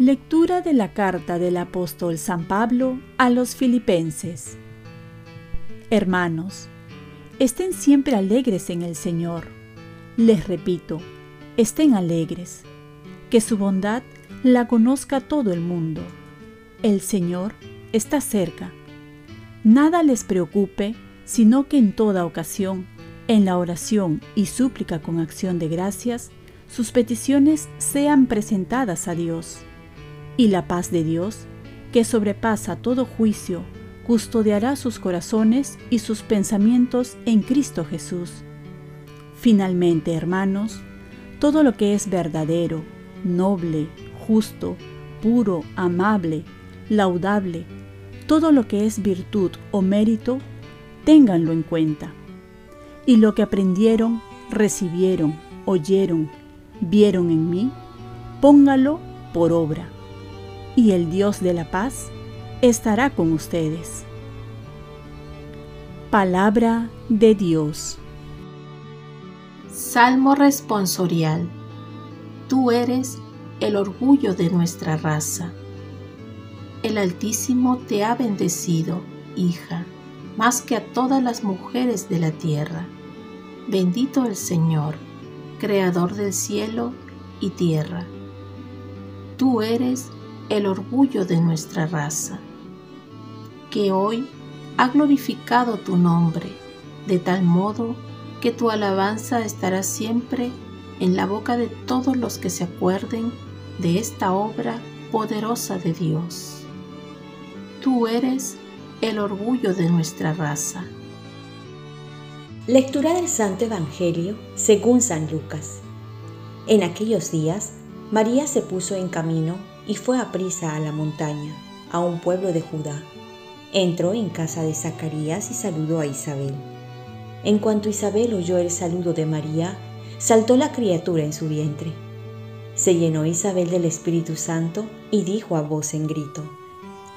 Lectura de la carta del apóstol San Pablo a los filipenses. Hermanos, estén siempre alegres en el Señor. Les repito, estén alegres. Que su bondad la conozca todo el mundo. El Señor está cerca. Nada les preocupe, sino que en toda ocasión, en la oración y súplica con acción de gracias, sus peticiones sean presentadas a Dios y la paz de Dios, que sobrepasa todo juicio, custodiará sus corazones y sus pensamientos en Cristo Jesús. Finalmente, hermanos, todo lo que es verdadero, noble, justo, puro, amable, laudable, todo lo que es virtud o mérito, ténganlo en cuenta. Y lo que aprendieron, recibieron, oyeron, vieron en mí, póngalo por obra y el Dios de la paz estará con ustedes. Palabra de Dios. Salmo responsorial. Tú eres el orgullo de nuestra raza. El Altísimo te ha bendecido, hija, más que a todas las mujeres de la tierra. Bendito el Señor, Creador del cielo y tierra. Tú eres el orgullo de nuestra raza, que hoy ha glorificado tu nombre, de tal modo que tu alabanza estará siempre en la boca de todos los que se acuerden de esta obra poderosa de Dios. Tú eres el orgullo de nuestra raza. Lectura del Santo Evangelio según San Lucas. En aquellos días, María se puso en camino y fue a prisa a la montaña, a un pueblo de Judá. Entró en casa de Zacarías y saludó a Isabel. En cuanto Isabel oyó el saludo de María, saltó la criatura en su vientre. Se llenó Isabel del Espíritu Santo y dijo a voz en grito,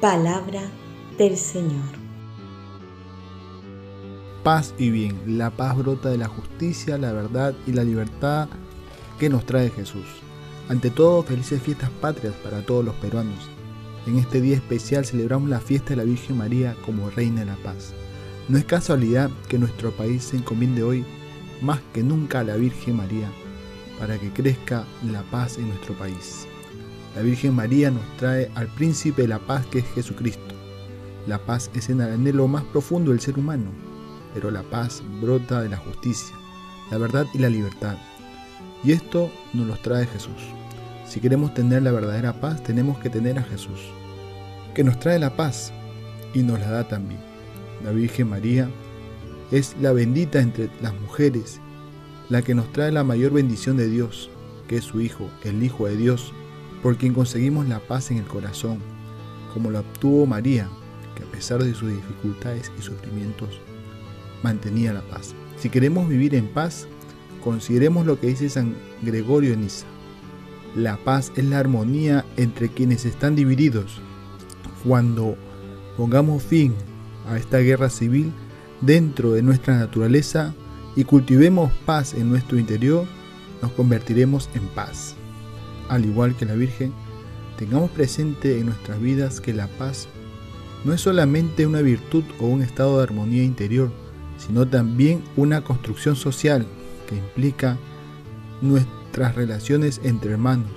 Palabra del Señor. Paz y bien, la paz brota de la justicia, la verdad y la libertad que nos trae Jesús. Ante todo, felices fiestas patrias para todos los peruanos. En este día especial celebramos la fiesta de la Virgen María como Reina de la Paz. No es casualidad que nuestro país se encomiende hoy más que nunca a la Virgen María para que crezca la paz en nuestro país. La Virgen María nos trae al príncipe de la paz que es Jesucristo. La paz es el anhelo más profundo del ser humano, pero la paz brota de la justicia, la verdad y la libertad. Y esto nos lo trae Jesús. Si queremos tener la verdadera paz, tenemos que tener a Jesús, que nos trae la paz y nos la da también. La Virgen María es la bendita entre las mujeres, la que nos trae la mayor bendición de Dios, que es su Hijo, el Hijo de Dios, por quien conseguimos la paz en el corazón, como la obtuvo María, que a pesar de sus dificultades y sufrimientos, mantenía la paz. Si queremos vivir en paz, Consideremos lo que dice San Gregorio en Niza. La paz es la armonía entre quienes están divididos. Cuando pongamos fin a esta guerra civil dentro de nuestra naturaleza y cultivemos paz en nuestro interior, nos convertiremos en paz. Al igual que la Virgen, tengamos presente en nuestras vidas que la paz no es solamente una virtud o un estado de armonía interior, sino también una construcción social que implica nuestras relaciones entre hermanos,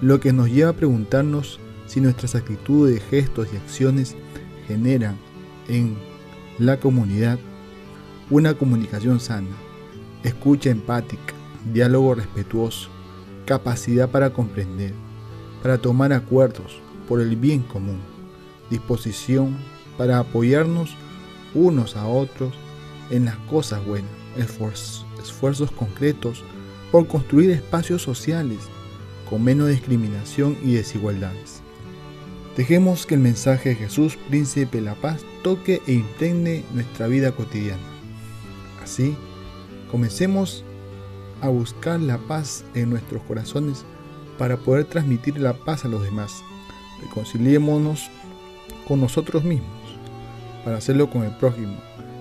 lo que nos lleva a preguntarnos si nuestras actitudes, gestos y acciones generan en la comunidad una comunicación sana, escucha empática, diálogo respetuoso, capacidad para comprender, para tomar acuerdos por el bien común. disposición para apoyarnos unos a otros en las cosas buenas, esfuerzos concretos por construir espacios sociales con menos discriminación y desigualdades. Dejemos que el mensaje de Jesús, Príncipe de la Paz, toque e impregne nuestra vida cotidiana. Así, comencemos a buscar la paz en nuestros corazones para poder transmitir la paz a los demás. Reconciliémonos con nosotros mismos para hacerlo con el prójimo,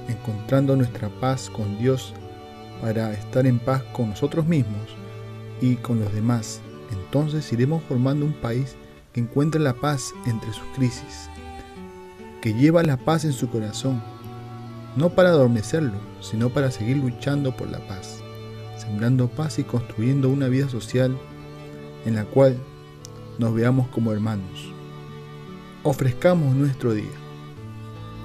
encontrando nuestra paz con Dios para estar en paz con nosotros mismos y con los demás. Entonces iremos formando un país que encuentre la paz entre sus crisis, que lleva la paz en su corazón, no para adormecerlo, sino para seguir luchando por la paz, sembrando paz y construyendo una vida social en la cual nos veamos como hermanos. Ofrezcamos nuestro día.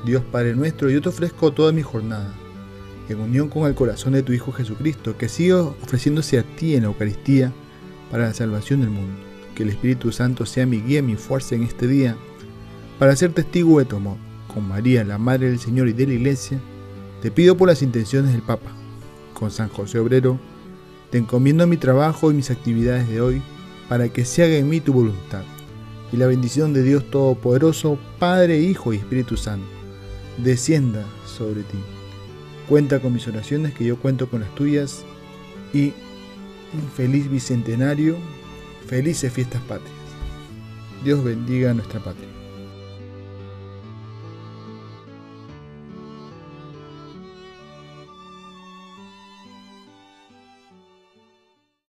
Dios Padre nuestro, yo te ofrezco toda mi jornada, en unión con el corazón de tu Hijo Jesucristo, que siga ofreciéndose a ti en la Eucaristía para la salvación del mundo. Que el Espíritu Santo sea mi guía y mi fuerza en este día, para ser testigo de tu amor. Con María, la Madre del Señor y de la Iglesia, te pido por las intenciones del Papa. Con San José Obrero, te encomiendo mi trabajo y mis actividades de hoy, para que se haga en mí tu voluntad. Y la bendición de Dios Todopoderoso, Padre, Hijo y Espíritu Santo, descienda sobre ti. Cuenta con mis oraciones, que yo cuento con las tuyas. Y un feliz bicentenario, felices fiestas patrias. Dios bendiga a nuestra patria.